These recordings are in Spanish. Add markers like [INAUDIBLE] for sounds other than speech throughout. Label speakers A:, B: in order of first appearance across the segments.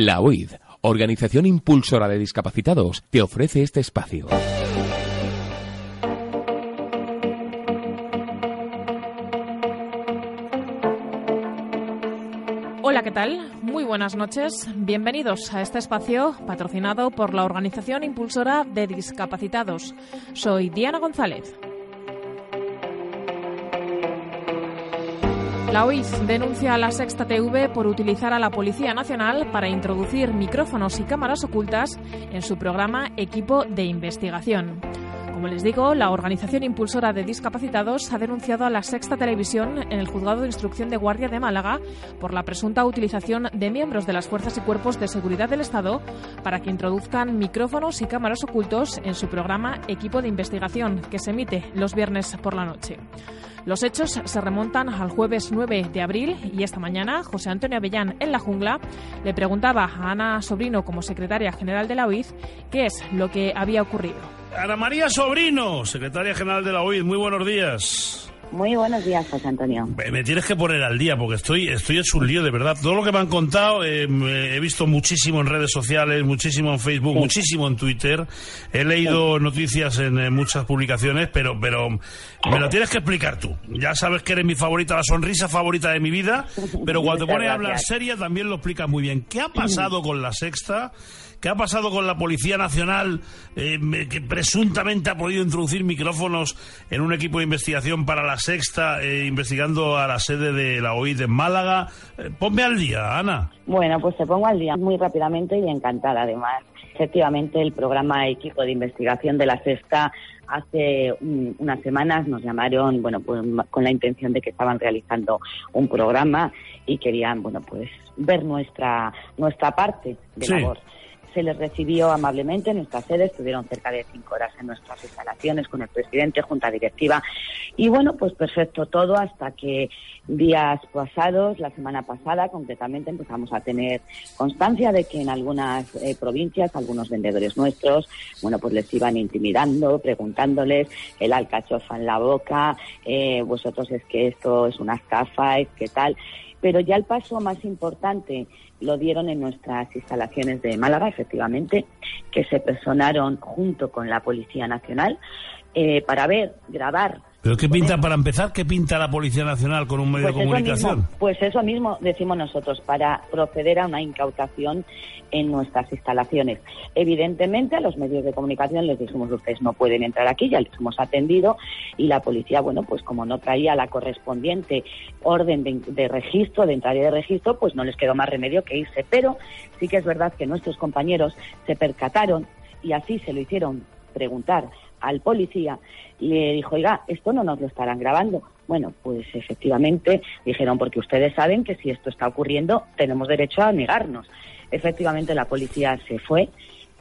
A: La OID Organización Impulsora de Discapacitados, te ofrece este espacio.
B: Hola, ¿qué tal? Muy buenas noches. Bienvenidos a este espacio patrocinado por la Organización Impulsora de Discapacitados. Soy Diana González. La OIS denuncia a la Sexta TV por utilizar a la Policía Nacional para introducir micrófonos y cámaras ocultas en su programa Equipo de Investigación. Como les digo, la organización impulsora de discapacitados ha denunciado a la Sexta Televisión en el Juzgado de Instrucción de Guardia de Málaga por la presunta utilización de miembros de las fuerzas y cuerpos de seguridad del Estado para que introduzcan micrófonos y cámaras ocultos en su programa Equipo de Investigación, que se emite los viernes por la noche. Los hechos se remontan al jueves 9 de abril y esta mañana José Antonio Avellán en la jungla le preguntaba a Ana Sobrino como secretaria general de la OID qué es lo que había ocurrido.
C: Ana María Sobrino, secretaria general de la OID, muy buenos días.
D: Muy buenos días, José Antonio.
C: Me tienes que poner al día porque estoy, estoy hecho un lío, de verdad. Todo lo que me han contado eh, he visto muchísimo en redes sociales, muchísimo en Facebook, muchísimo en Twitter. He leído noticias en, muchas publicaciones, pero, pero me lo tienes que explicar tú. Ya sabes que eres mi favorita, la sonrisa favorita de mi vida, [LAUGHS] pero cuando te pones a hablar seria también lo explicas muy bien. ¿Qué ha pasado [CLEARS THROAT] con la sexta? ¿Qué ha pasado con la Policía Nacional eh, que presuntamente ha podido introducir micrófonos en un equipo de investigación para la sexta, eh, investigando a la sede de la OID en Málaga? Eh, ponme al día, Ana.
D: Bueno, pues te pongo al día muy rápidamente y encantada además. Efectivamente, el programa Equipo de Investigación de la Sexta hace unas semanas nos llamaron, bueno, pues con la intención de que estaban realizando un programa y querían, bueno, pues ver nuestra nuestra parte de labor se les recibió amablemente en nuestra sede, estuvieron cerca de cinco horas en nuestras instalaciones con el presidente, junta directiva, y bueno, pues perfecto todo hasta que días pasados, la semana pasada concretamente, empezamos a tener constancia de que en algunas eh, provincias, algunos vendedores nuestros, bueno, pues les iban intimidando, preguntándoles el alcachofa en la boca, eh, vosotros es que esto es una estafa, es que tal, pero ya el paso más importante lo dieron en nuestras instalaciones de Málaga, efectivamente, que se personaron junto con la Policía Nacional eh, para ver, grabar
C: ¿Pero qué pinta, para empezar, qué pinta la Policía Nacional con un medio de pues comunicación?
D: pues eso mismo decimos nosotros, para proceder a una incautación en nuestras instalaciones. Evidentemente, a los medios de comunicación les dijimos, ustedes no pueden entrar aquí, ya les hemos atendido, y la policía, bueno, pues como no traía la correspondiente orden de, de registro, de entrada y de registro, pues no les quedó más remedio que irse. Pero sí que es verdad que nuestros compañeros se percataron y así se lo hicieron preguntar al policía le dijo, oiga, esto no nos lo estarán grabando. Bueno, pues efectivamente dijeron, porque ustedes saben que si esto está ocurriendo, tenemos derecho a negarnos. Efectivamente, la policía se fue.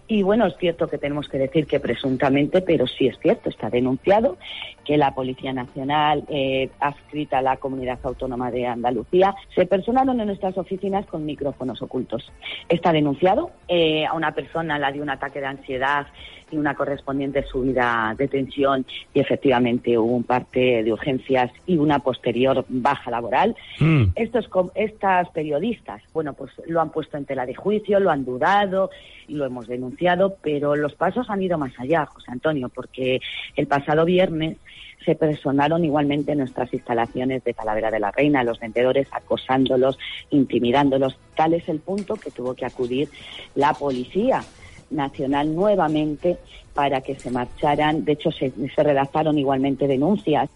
D: Y bueno, es cierto que tenemos que decir que presuntamente, pero sí es cierto, está denunciado que la Policía Nacional, eh, adscrita a la Comunidad Autónoma de Andalucía, se personaron en nuestras oficinas con micrófonos ocultos. Está denunciado eh, a una persona, la de un ataque de ansiedad y una correspondiente subida de tensión y efectivamente hubo un parte de urgencias y una posterior baja laboral. Mm. Estos, estas periodistas, bueno, pues lo han puesto en tela de juicio, lo han dudado y lo hemos denunciado, pero los pasos han ido más allá, José Antonio, porque el pasado viernes se personaron igualmente en nuestras instalaciones de Talavera de la Reina, los vendedores acosándolos, intimidándolos. Tal es el punto que tuvo que acudir la policía nacional nuevamente para que se marcharan. De hecho, se, redactaron igualmente denuncias.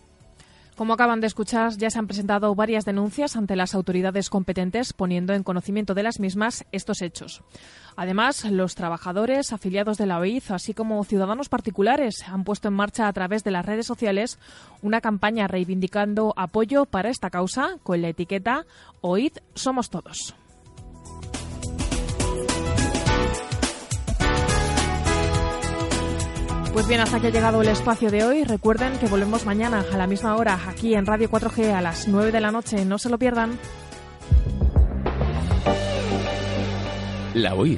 B: Como acaban de escuchar, ya se han presentado varias denuncias ante las autoridades competentes poniendo en conocimiento de las mismas estos hechos. Además, los trabajadores afiliados de la OID, así como ciudadanos particulares, han puesto en marcha a través de las redes sociales una campaña reivindicando apoyo para esta causa con la etiqueta OID Somos Todos. Bien, hasta que ha llegado el espacio de hoy. Recuerden que volvemos mañana a la misma hora aquí en Radio 4G a las 9 de la noche. No se lo pierdan.
A: La OID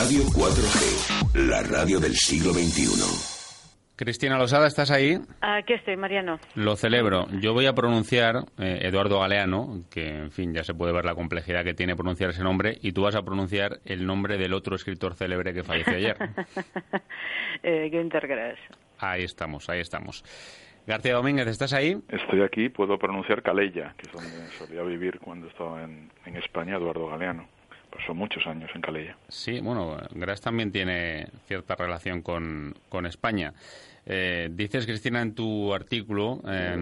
E: Radio 4G, la radio del siglo XXI.
F: Cristina Losada, ¿estás ahí?
G: Aquí estoy, Mariano.
F: Lo celebro. Yo voy a pronunciar eh, Eduardo Galeano, que en fin ya se puede ver la complejidad que tiene pronunciar ese nombre, y tú vas a pronunciar el nombre del otro escritor célebre que falleció ayer. [LAUGHS]
G: eh, Günther Grass.
F: Ahí estamos, ahí estamos. García Domínguez, ¿estás ahí?
H: Estoy aquí, puedo pronunciar Calella, que es donde solía vivir cuando estaba en, en España Eduardo Galeano pasó muchos años en Calella.
F: Sí, bueno, Gras también tiene cierta relación con, con España. Eh, dices, Cristina, en tu artículo eh,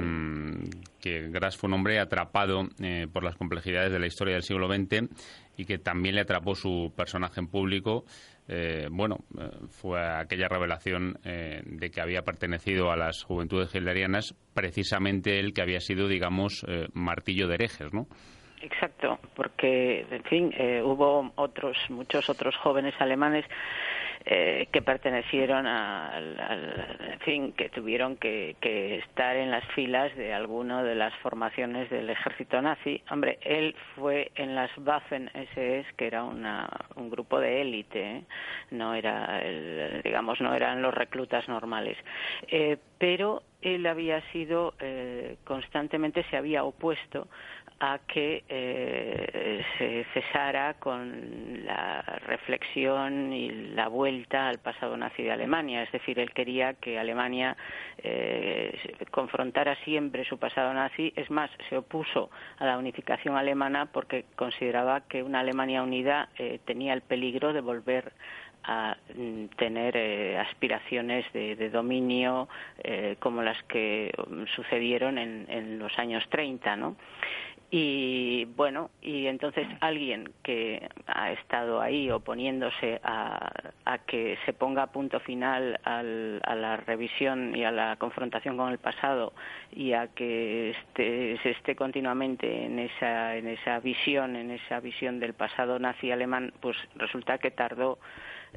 F: que Gras fue un hombre atrapado eh, por las complejidades de la historia del siglo XX y que también le atrapó su personaje en público. Eh, bueno, eh, fue aquella revelación eh, de que había pertenecido a las juventudes hitlerianas, precisamente él que había sido, digamos, martillo de herejes, ¿no?
G: Exacto, porque, en fin, eh, hubo otros, muchos otros jóvenes alemanes eh, que pertenecieron al, en fin, que tuvieron que, estar en las filas de alguna de las formaciones del ejército nazi. Hombre, él fue en las Waffen-SS, que era una, un grupo de élite, ¿eh? no era, el, digamos, no eran los reclutas normales. Eh, pero él había sido eh, constantemente se había opuesto a que eh, se cesara con la reflexión y la vuelta al pasado nazi de Alemania. Es decir, él quería que Alemania eh, confrontara siempre su pasado nazi. Es más, se opuso a la unificación alemana porque consideraba que una Alemania unida eh, tenía el peligro de volver a mm, tener eh, aspiraciones de, dominio eh, como las que um, sucedieron en, en, los años 30, ¿no? Y bueno, y entonces alguien que ha estado ahí oponiéndose a, que se ponga punto final al, a la revisión y a la confrontación con el pasado y a que esté, se esté continuamente en esa, en esa visión, en esa visión del pasado nazi alemán, pues resulta que tardó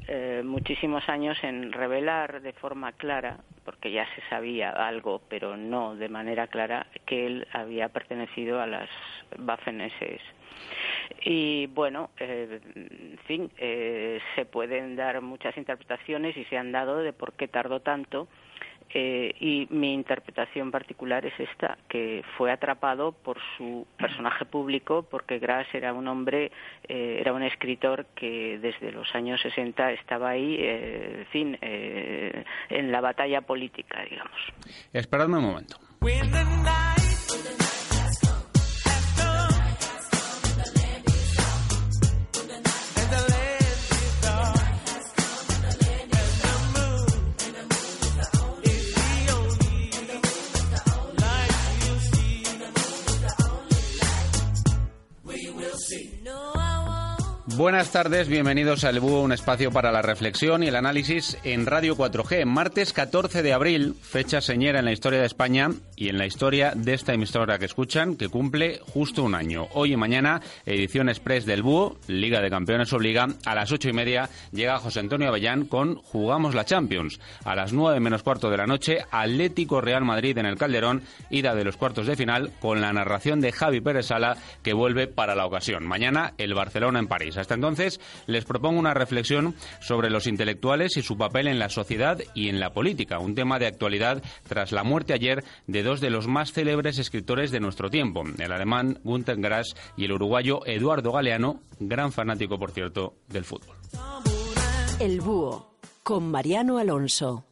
G: eh, muchísimos años en revelar de forma clara, porque ya se sabía algo, pero no de manera clara, que él había pertenecido a las Waffen-SS. Y bueno, eh, en fin, eh, se pueden dar muchas interpretaciones y se han dado de por qué tardó tanto eh, y mi interpretación particular es esta, que fue atrapado por su personaje público, porque Grass era un hombre, eh, era un escritor que desde los años 60 estaba ahí, eh, en fin, eh, en la batalla política, digamos.
F: Esperadme un momento. Buenas tardes, bienvenidos al Búho, un espacio para la reflexión y el análisis en Radio 4G. Martes 14 de abril, fecha señera en la historia de España y en la historia de esta emisora que escuchan, que cumple justo un año. Hoy y mañana, edición express del Búho, Liga de Campeones Obliga. A las ocho y media llega José Antonio Avellán con Jugamos la Champions. A las nueve menos cuarto de la noche, Atlético Real Madrid en el Calderón, ida de los cuartos de final, con la narración de Javi Pérez Sala, que vuelve para la ocasión. Mañana, el Barcelona en París. Hasta entonces, les propongo una reflexión sobre los intelectuales y su papel en la sociedad y en la política, un tema de actualidad tras la muerte ayer de dos de los más célebres escritores de nuestro tiempo, el alemán Günter Grass y el uruguayo Eduardo Galeano, gran fanático, por cierto, del fútbol.
I: El Búho, con Mariano Alonso.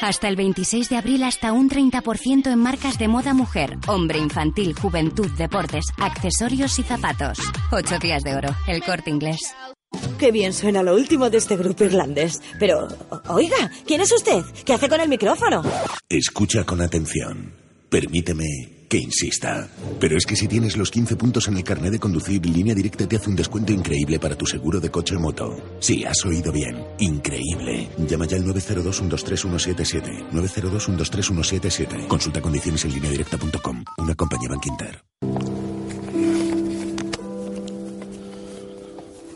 I: Hasta el 26 de abril hasta un 30% en marcas de moda mujer, hombre infantil, juventud, deportes, accesorios y zapatos. Ocho días de oro, el corte inglés.
J: Qué bien suena lo último de este grupo irlandés. Pero, oiga, ¿quién es usted? ¿Qué hace con el micrófono?
K: Escucha con atención. Permíteme que insista. Pero es que si tienes los 15 puntos en el carnet de conducir, Línea Directa te hace un descuento increíble para tu seguro de coche o moto. Sí, has oído bien. Increíble. Llama ya al 902-123-177. 902-123-177. Consulta condiciones en lineadirecta.com. Una compañía Bankinter.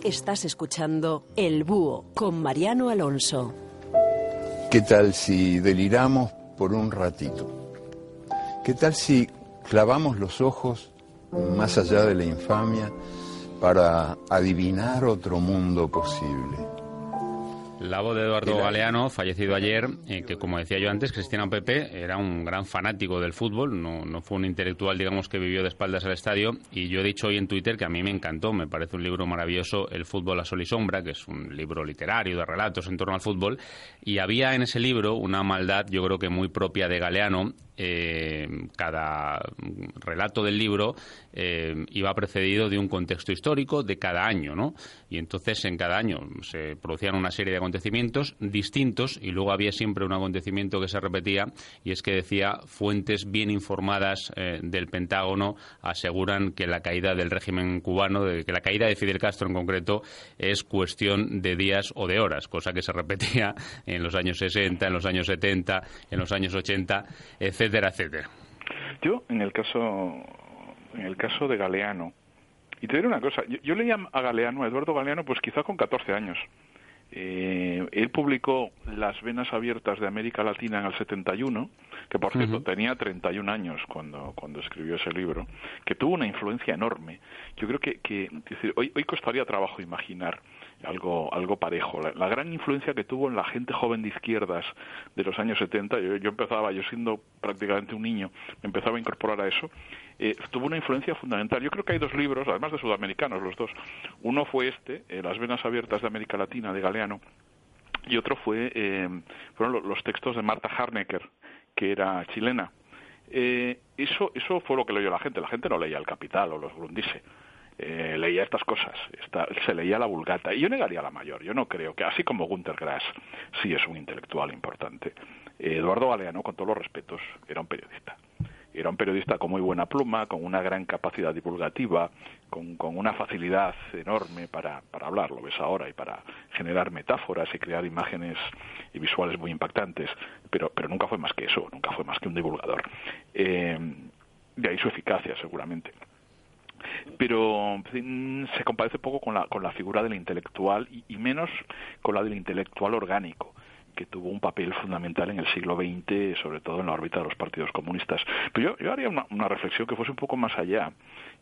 J: Estás escuchando El Búho con Mariano Alonso.
L: ¿Qué tal si deliramos por un ratito? ¿Qué tal si clavamos los ojos más allá de la infamia para adivinar otro mundo posible?
F: La voz de Eduardo Galeano, fallecido ayer, eh, que como decía yo antes, Cristiano Pepe era un gran fanático del fútbol, no, no fue un intelectual, digamos, que vivió de espaldas al estadio, y yo he dicho hoy en Twitter que a mí me encantó, me parece un libro maravilloso, El fútbol a sol y sombra, que es un libro literario de relatos en torno al fútbol, y había en ese libro una maldad, yo creo que muy propia de Galeano, eh, cada relato del libro eh, iba precedido de un contexto histórico de cada año, ¿no? Y entonces en cada año se producían una serie de acontecimientos distintos y luego había siempre un acontecimiento que se repetía y es que decía fuentes bien informadas eh, del Pentágono aseguran que la caída del régimen cubano, de, que la caída de Fidel Castro en concreto es cuestión de días o de horas, cosa que se repetía en los años 60, en los años 70, en los años 80, etc etcétera, etcétera.
H: Yo, en el caso, en el caso de Galeano, y te diré una cosa, yo, leía a Galeano, a Eduardo Galeano, pues quizá con 14 años. Eh, él publicó Las venas abiertas de América Latina en el 71, que por cierto tenía 31 años cuando, cuando escribió ese libro, que tuvo una influencia enorme. Yo creo que, que decir, hoy, hoy costaría trabajo imaginar algo, algo parejo. La, gran influencia que tuvo en la gente joven de izquierdas de los años 70, yo, yo empezaba, yo siendo prácticamente un niño, me empezaba a incorporar a eso, eh, tuvo una influencia fundamental. Yo creo que hay dos libros, además de sudamericanos, los dos. Uno fue este, eh, Las venas abiertas de América Latina, de Galeano, y otro fue, eh, fueron los textos de Marta Harnecker, que era chilena. eso, eso fue lo que leyó la gente. La gente no leía El Capital o los Grundise eh, leía estas cosas, se leía la Vulgata, y yo negaría la mayor, yo no creo que, así como Gunter Grass sí es un intelectual importante, Eduardo Galeano, con todos los respetos, era un periodista. Era un periodista con muy buena pluma, con una gran capacidad divulgativa, con, una facilidad enorme para, para hablar, lo ves ahora, y para generar metáforas y crear imágenes y visuales muy impactantes, pero, pero nunca fue más que eso, nunca fue más que un divulgador. Eh, de ahí su eficacia, seguramente pero se compadece poco con la, con la figura del intelectual y, menos con la del intelectual orgánico que tuvo un papel fundamental en el siglo XX, sobre todo en la órbita de los partidos comunistas. Pero yo, yo haría una, reflexión que fuese un poco más allá.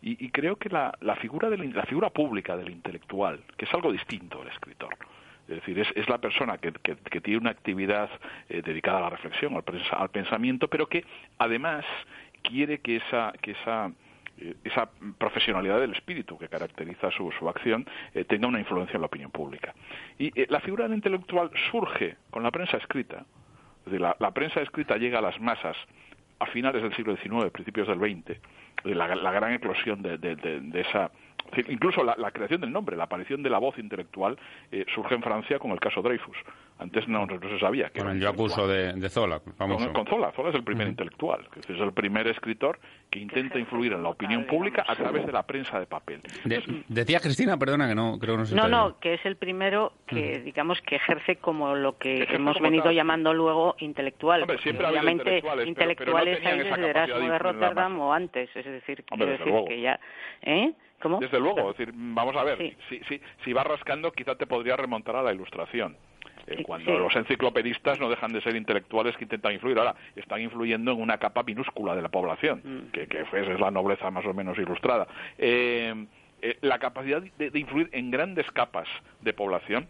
H: Y, creo que la, la, figura del, la figura pública del intelectual, que es algo distinto del escritor, es decir, es, es la persona que, que, tiene una actividad eh, dedicada a la reflexión, al, al, pensamiento, pero que además quiere que esa, que esa esa profesionalidad del espíritu que caracteriza su, su acción eh, tenga una influencia en la opinión pública. Y eh, la figura del intelectual surge con la prensa escrita. la, prensa escrita llega a las masas a finales del siglo XIX, principios del XX, la, la gran eclosión de, de, de esa Incluso la, creación del nombre, la aparición de la voz intelectual, eh, surge en Francia con el caso Dreyfus. Antes no, se sabía que
F: Con el acuso de, de, Zola, famoso.
H: Con, Zola, Zola es el primer intelectual, que es el primer escritor que intenta influir en la opinión pública a través de la prensa de papel.
F: decía Cristina, perdona que no creo
G: no No, no, que es el primero que, digamos, que ejerce como lo que hemos venido llamando luego intelectual.
H: obviamente
G: intelectuales, hay desde Erasmo de Rotterdam o antes, es decir, quiero decir que ya... ¿eh?
H: Desde luego, decir, vamos a ver, si, si, si vas rascando quizá te podría remontar a la ilustración. eh, cuando los enciclopedistas no dejan de ser intelectuales que intentan influir. Ahora, están influyendo en una capa minúscula de la población, mm. que, que es la nobleza más o menos ilustrada. Eh, eh, la capacidad de, influir en grandes capas de población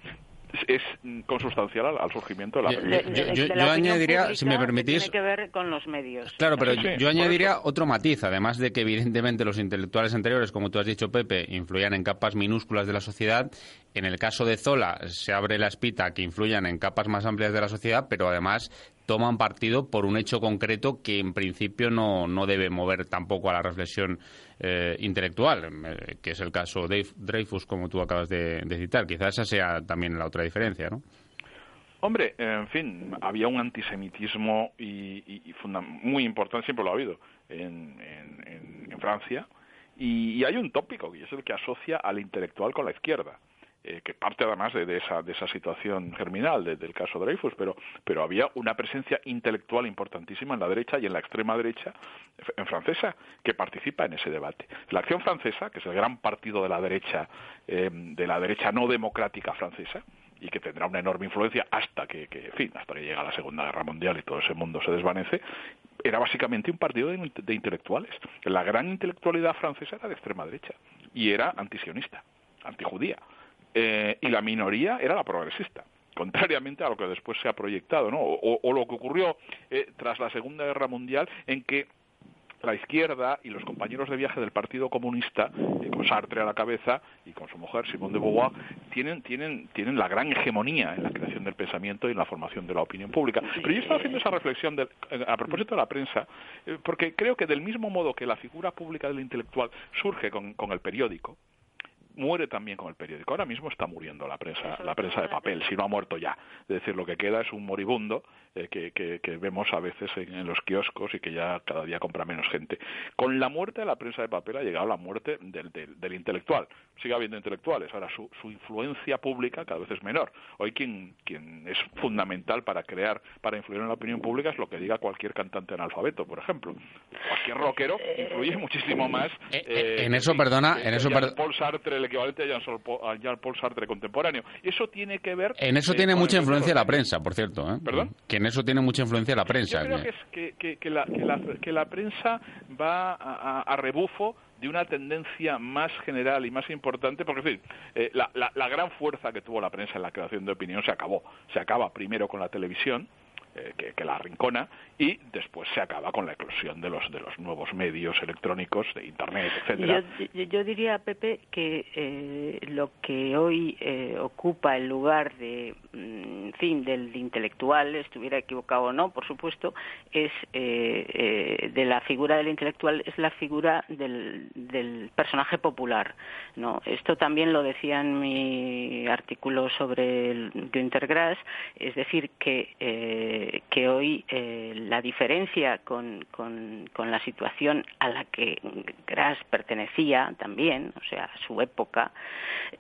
H: es consustancial al, surgimiento de la.
F: Yo, añadiría, si me permitís...
G: Tiene que ver con los medios.
F: Claro, pero yo, añadiría otro matiz, además de que evidentemente los intelectuales anteriores, como tú has dicho, Pepe, influían en capas minúsculas de la sociedad. En el caso de Zola se abre la espita que influyan en capas más amplias de la sociedad, pero además toman partido por un hecho concreto que en principio no, no debe mover tampoco a la reflexión eh, intelectual, eh, que es el caso de Dreyfus, como tú acabas de, citar. Quizás esa sea también la otra diferencia, ¿no?
H: Hombre, en fin, había un antisemitismo y, muy importante, siempre lo ha habido, en, Francia, y, hay un tópico, y es el que asocia al intelectual con la izquierda. Eh, que parte además de, esa, de esa situación germinal del caso Dreyfus, pero, pero había una presencia intelectual importantísima en la derecha y en la extrema derecha en francesa que participa en ese debate. La Acción Francesa, que es el gran partido de la derecha, eh, de la derecha no democrática francesa, y que tendrá una enorme influencia hasta que, fin, hasta que llega la Segunda Guerra Mundial y todo ese mundo se desvanece, era básicamente un partido de, de intelectuales. La gran intelectualidad francesa era de extrema derecha y era antisionista, antijudía. Eh, y la minoría era la progresista contrariamente a lo que después se ha proyectado, ¿no? O, lo que ocurrió eh, tras la Segunda Guerra Mundial, en que la izquierda y los compañeros de viaje del Partido Comunista, eh, con Sartre a la cabeza y con su mujer Simone de Beauvoir, tienen, tienen, tienen la gran hegemonía en la creación del pensamiento y en la formación de la opinión pública. Pero yo estaba haciendo esa reflexión a propósito de la prensa, porque creo que del mismo modo que la figura pública del intelectual surge con el periódico, muere también con el periódico. Ahora mismo está muriendo la prensa, la prensa de papel, si no ha muerto ya. Es decir, lo que queda es un moribundo eh, que, que, vemos a veces en, los kioscos y que ya cada día compra menos gente. Con la muerte de la prensa de papel ha llegado la muerte del, del, intelectual. Sigue habiendo intelectuales, ahora su, su, influencia pública cada vez es menor. Hoy quien, quien es fundamental para crear, para influir en la opinión pública es lo que diga cualquier cantante analfabeto, por ejemplo. Cualquier rockero influye muchísimo más.
F: Eh, eh, en eso, perdona, en eso,
H: Paul Sartre, el equivalente a Jean-Paul Sartre contemporáneo. Eso tiene que ver...
F: En eso tiene mucha influencia la prensa, por cierto.
H: ¿Perdón?
F: eso tiene mucha influencia la prensa.
H: Yo creo que, la, prensa va a, rebufo de una tendencia más general y más importante, porque en eh, la, gran fuerza que tuvo la prensa en la creación de opinión se acabó. Se acaba primero con la televisión, eh, que, la arrincona y después se acaba con la eclosión de los de los nuevos medios electrónicos de internet etcétera.
G: Yo, diría Pepe que eh, lo que hoy eh, ocupa el lugar de mm, fin del intelectual estuviera equivocado o no por supuesto es de la figura del intelectual es la figura del, del personaje popular no esto también lo decía en mi artículo sobre el Günter Grass es decir que que hoy eh, la diferencia con, con, la situación a la que Gras pertenecía también, o sea, a su época,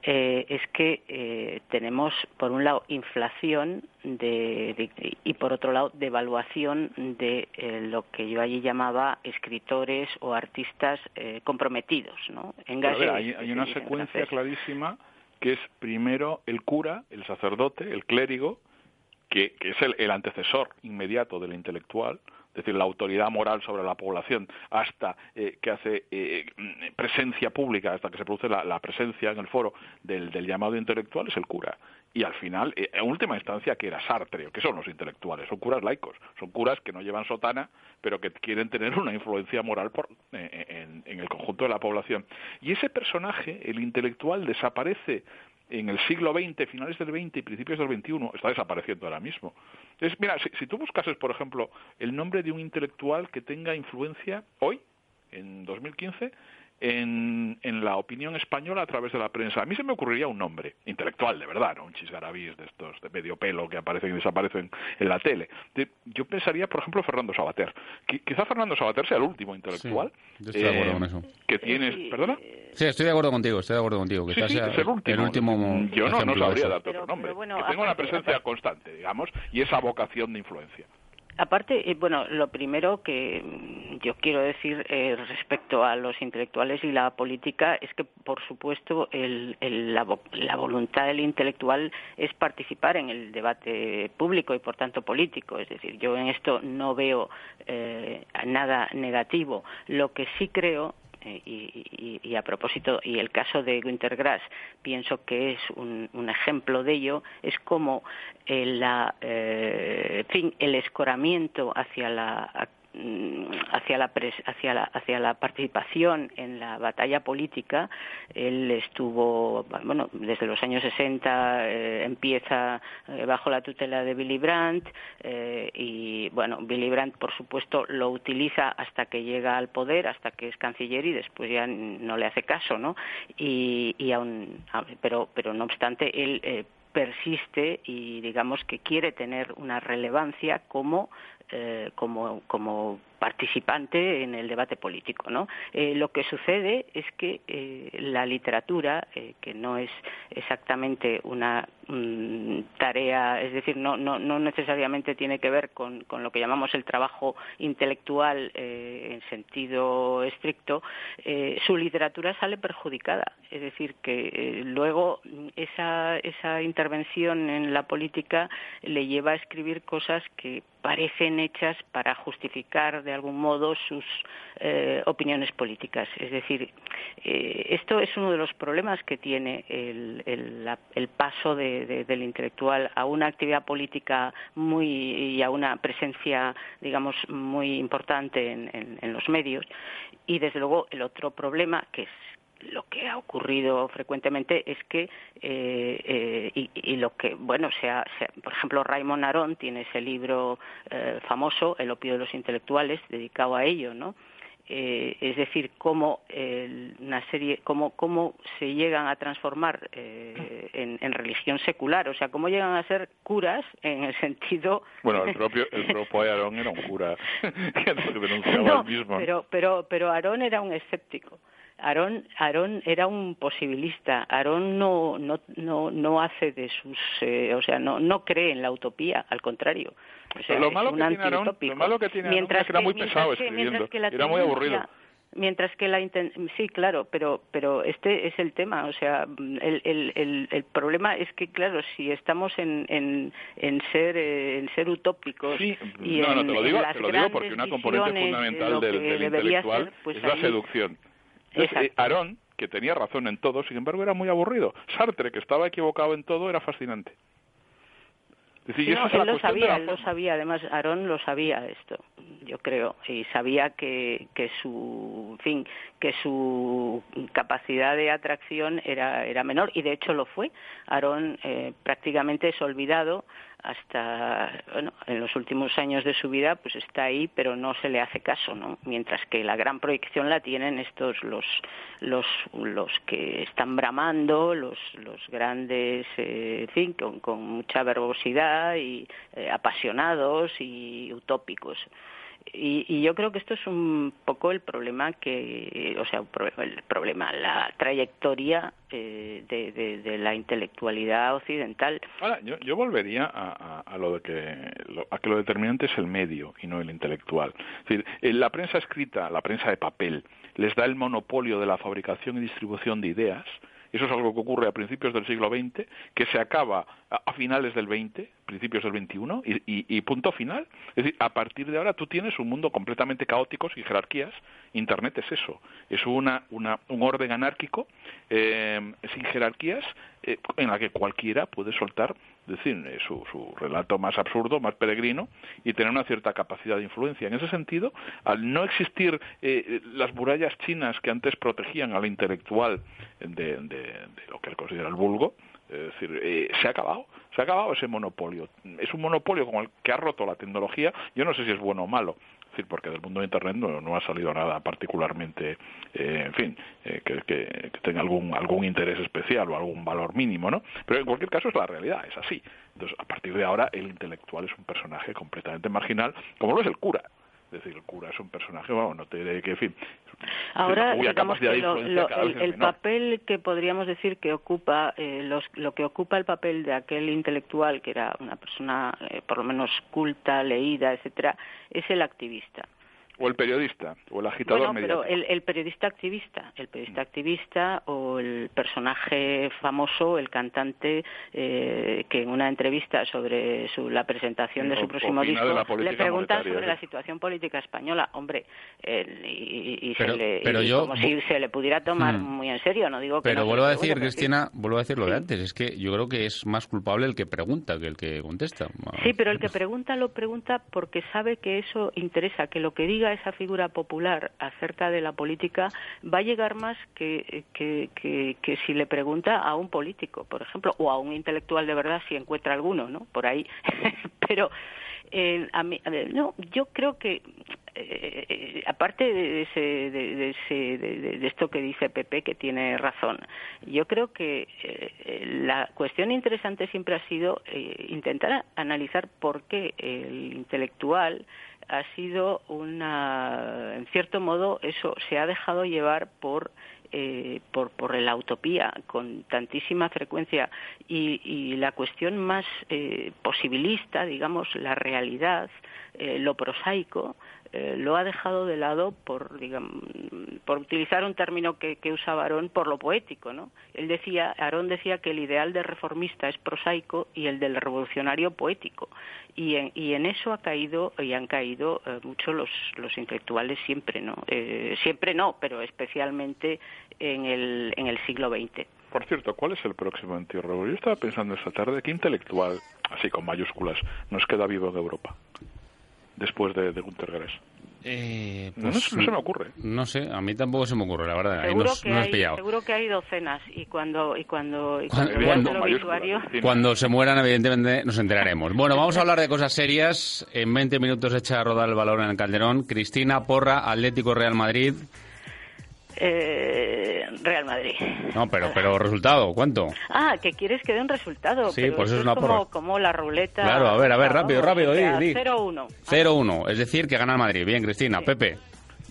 G: eh, es que eh, tenemos, por un lado, inflación de, y, por otro lado, devaluación de lo que yo allí llamaba escritores o artistas comprometidos. ¿no?
H: hay, hay una secuencia clarísima que es primero el cura, el sacerdote, el clérigo, que, es el, antecesor inmediato del intelectual, es decir, la autoridad moral sobre la población, hasta eh, que hace eh, presencia pública, hasta que se produce la, presencia en el foro del, llamado intelectual, es el cura. Y al final, eh, en última instancia, que era Sartre, que son los intelectuales, son curas laicos, son curas que no llevan sotana, pero que quieren tener una influencia moral por, en el conjunto de la población. Y ese personaje, el intelectual, desaparece en el siglo XX, finales del XX y principios del XXI, está desapareciendo ahora mismo. Es, mira, si, si tú buscases, por ejemplo, el nombre de un intelectual que tenga influencia hoy, en 2015, en, en, la opinión española a través de la prensa. A mí se me ocurriría un nombre intelectual, de verdad, ¿no? un chisgarabís de estos de medio pelo que aparecen y desaparecen en la tele. yo pensaría, por ejemplo, Fernando Sabater. quizá Fernando Sabater sea el último intelectual
F: estoy de acuerdo con eso.
H: que tienes... ¿Perdona?
F: Sí, estoy de acuerdo contigo, estoy de acuerdo contigo.
H: Quizás sea el último. yo no, no sabría darte otro nombre. que tenga [LAUGHS] una presencia constante, digamos, y esa vocación de influencia.
G: Aparte, eh, bueno, lo primero que yo quiero decir eh, respecto a los intelectuales y la política es que, por supuesto, la, voluntad del intelectual es participar en el debate público y, por tanto, político. Es decir, yo en esto no veo eh, nada negativo. Lo que sí creo y, a propósito, y el caso de Günter Grass pienso que es un, ejemplo de ello, es como el, eh, fin, el escoramiento hacia la hacia la, hacia la, la participación en la batalla política. Él estuvo, bueno, desde los años 60 eh, empieza eh, bajo la tutela de Billy Brandt eh, y, bueno, Billy Brandt, por supuesto, lo utiliza hasta que llega al poder, hasta que es canciller y después ya no le hace caso, ¿no? Y, y aún, pero, pero no obstante, él persiste y digamos que quiere tener una relevancia como eh, como, como participante en el debate político. ¿no? Eh, lo que sucede es que eh, la literatura, eh, que no es exactamente una mm, tarea, es decir, no, no, no, necesariamente tiene que ver con, con, lo que llamamos el trabajo intelectual en sentido estricto, su literatura sale perjudicada. Es decir, que luego esa, esa intervención en la política le lleva a escribir cosas que parecen hechas para justificar de algún modo sus eh, opiniones políticas. Es decir, eh, esto es uno de los problemas que tiene el, paso del intelectual a una actividad política muy y a una presencia, digamos, muy importante en los medios. Y desde luego el otro problema que es lo que ha ocurrido frecuentemente es que eh, eh, y, lo que bueno sea, por ejemplo Raymond Aron tiene ese libro eh, famoso El opio de los intelectuales dedicado a ello no es decir cómo una serie cómo cómo se llegan a transformar en, religión secular o sea cómo llegan a ser curas en el sentido [LAUGHS]
H: bueno el propio el propio Aarón era un cura [LAUGHS] que [LAUGHS] denunciaba mismo.
G: pero pero pero Aarón era un escéptico Aarón, era un posibilista. Aarón no, no, no, no hace de sus, eh, o sea, no, no cree en la utopía, al contrario.
H: lo, malo que tiene Aarón, lo malo que tiene mientras es que era muy pesado escribiendo, era muy aburrido.
G: mientras que la sí claro pero pero este es el tema. O sea el, el, el, problema es que claro si estamos en en, en ser eh, en ser utópicos
H: sí, y no, no te lo digo te lo digo porque una componente fundamental del, del intelectual pues es la seducción entonces, Aarón, que tenía razón en todo, sin embargo, era muy aburrido. Sartre, que estaba equivocado en todo, era fascinante.
G: Decir, él lo sabía, él lo sabía, además Aarón lo sabía esto, yo creo, y sabía que, que su, fin, que su capacidad de atracción era, era menor, y de hecho lo fue. Aarón eh, prácticamente es olvidado hasta bueno, en los últimos años de su vida pues está ahí pero no se le hace caso no mientras que la gran proyección la tienen estos los los los que están bramando los los grandes eh, fin con, con mucha verbosidad y eh, apasionados y utópicos y, yo creo que esto es un poco el problema que, o sea, el problema, la trayectoria eh, de, la intelectualidad occidental.
H: Ahora, yo, yo volvería a, lo de que a que lo determinante es el medio y no el intelectual. Decir, la prensa escrita, la prensa de papel, les da el monopolio de la fabricación y distribución de ideas eso es algo que ocurre a principios del siglo XX, que se acaba a, finales del XX, principios del XXI, y, punto final. Es decir, a partir de ahora tú tienes un mundo completamente caótico, sin jerarquías. Internet es eso, es una, una un orden anárquico, eh, sin jerarquías, eh, en la que cualquiera puede soltar decir, eh, su, su, relato más absurdo, más peregrino, y tener una cierta capacidad de influencia. En ese sentido, al no existir eh, las murallas chinas que antes protegían al intelectual de, lo que él considera el vulgo, es eh, se ha acabado, se ha acabado ese monopolio. Es un monopolio como el que ha roto la tecnología. Yo no sé si es bueno o malo, decir, porque del mundo de Internet no, ha salido nada particularmente, eh, en fin, eh, que, tenga algún, algún interés especial o algún valor mínimo, ¿no? Pero en cualquier caso es la realidad, es así. Entonces, a partir de ahora, el intelectual es un personaje completamente marginal, como lo es el cura. Es decir, el cura es un personaje, bueno, no te diré que, en fin.
G: Ahora, digamos que lo- lo- el, el papel que podríamos decir que ocupa, eh, los- lo que ocupa el papel de aquel intelectual, que era una persona eh, por lo menos culta, leída, etcétera, es el activista.
H: O el periodista, o el agitador
G: Bueno, pero
H: mediático.
G: el, el periodista activista, el periodista activista o el personaje famoso, el cantante, eh, que en una entrevista sobre su- la presentación de su
H: O-
G: próximo disco le preguntan sobre
H: sí.
G: la situación política española. Hombre, eh, y, y se
F: Pero-
G: le,
F: pero
G: y
F: yo-
G: como si se le pudiera tomar
F: Hmm.
G: muy en serio, no digo que
F: Pero
G: no,
F: vuelvo a
G: pero
F: decir,
G: pero sí.
F: Cristina, vuelvo a decir lo de antes, es que yo creo que es más culpable el que pregunta que el que contesta.
G: Sí, pero el que pregunta lo pregunta porque sabe que eso interesa, que lo que diga esa figura popular acerca de la política va a llegar más que, que, que- si le pregunta a un político, por ejemplo, o a un intelectual de verdad si encuentra alguno, ¿no? Por ahí. [LAUGHS] pero eh, a mí, no, yo creo que eh, eh, aparte de, ese, de, de ese- de- esto que dice Pepe, que tiene razón, yo creo que eh, la cuestión interesante siempre ha sido eh, intentar analizar por qué el intelectual ha sido una, en cierto modo, eso se ha dejado llevar por eh, por, por la utopía con tantísima frecuencia y, y la cuestión más eh, posibilista, digamos, la realidad, eh, lo prosaico, eh, lo ha dejado de lado por, digamos, por utilizar un término que, que usaba Aarón, por lo poético, ¿no? Él decía, Aarón decía que el ideal del reformista es prosaico y el del revolucionario poético. Y en, y en eso ha caído y han caído eh, mucho los, los intelectuales siempre, ¿no? Eh, siempre no, pero especialmente en el, en el siglo XX.
H: Por cierto, ¿cuál es el próximo entierro? Yo estaba pensando esta tarde, ¿qué intelectual, así con mayúsculas, nos queda vivo en Europa? Después de, de Gunter Grass.
F: Eh,
H: No, no
F: pues,
H: se- no se me ocurre.
F: No sé, a mí tampoco se me ocurre, la verdad. Ahí
G: Seguro
F: nos,
G: que,
F: nos has
G: hay,
F: pillado.
G: seguro que hay docenas y cuando y cuando, y
F: Cuando-
G: cuando veas
F: cuando-
G: el obituario
F: Cuando se mueran, evidentemente, nos enteraremos. Bueno, vamos a hablar de cosas serias. En 20 minutos echa a rodar el balón en el Calderón. Cristina Porra, Atlético Real Madrid.
G: Eh, Real Madrid.
F: No, pero, pero resultado, ¿cuánto?
G: Ah, que quieres que dé un resultado.
F: Sí,
G: pero
F: pues
G: esto
F: es una
G: como,
F: porra.
G: como la ruleta.
F: Claro, a ver, a ver, rápido, rápido,
G: o sea,
F: di, di.
G: 0-1.
F: 0-1, es decir, que gana el Madrid. Bien, Cristina. Pepe.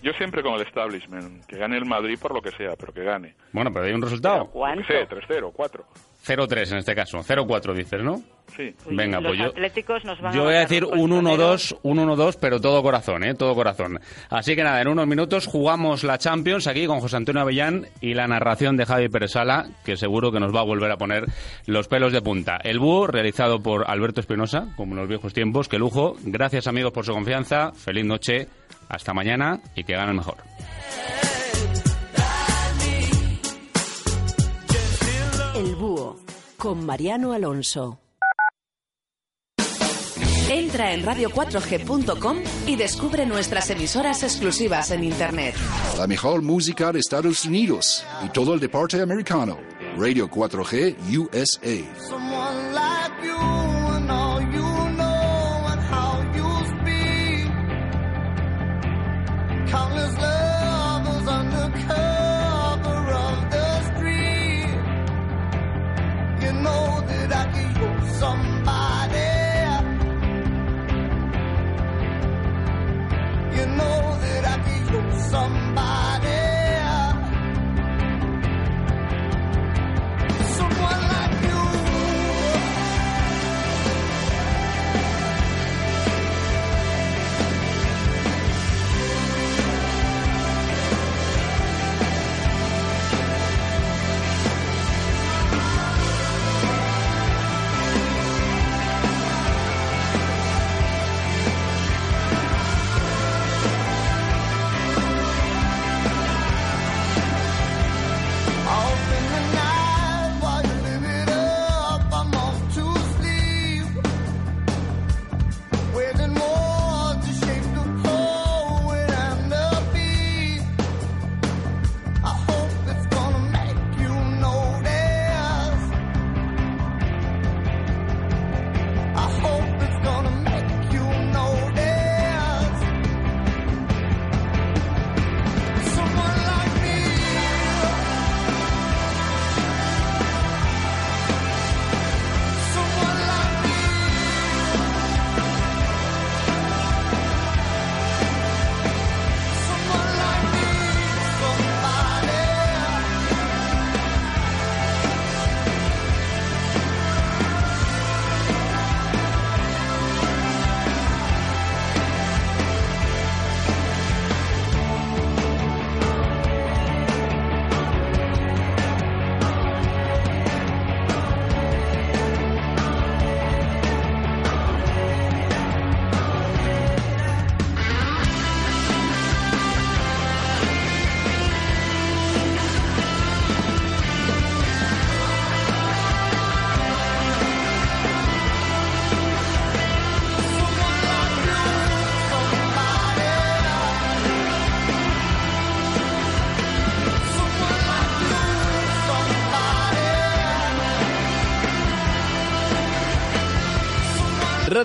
H: Yo siempre con el establishment, que gane el Madrid por lo que sea, pero que gane.
F: Bueno, pero hay un resultado.
H: Sea, 3-0, 4.
F: 0-3 en este caso. 0-4 dices, ¿no?
H: Sí.
F: Venga,
G: Los
F: pues yo...
G: atléticos nos van
F: Yo
G: a
F: voy a decir un
G: colchoneros.
F: 1-2, un 1-2, pero todo corazón, ¿eh? Todo corazón. Así que nada, en unos minutos jugamos la Champions aquí con José Antonio Avellán y la narración de Javi Pérez Sala, que seguro que nos va a volver a poner los pelos de punta. El búho, realizado por Alberto Espinosa, como en los viejos tiempos. ¡Qué lujo! Gracias, amigos, por su confianza. Feliz noche. Hasta mañana y que gane el mejor.
M: El Búho, con Mariano Alonso. Entra en radio4g.com y descubre nuestras emisoras exclusivas en Internet.
N: La mejor música de Estados Unidos y todo el deporte americano. Radio 4G USA.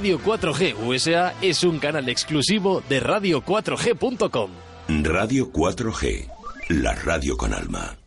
O: Radio 4G USA es un canal exclusivo de radio4g.com.
K: Radio 4G, la radio con alma.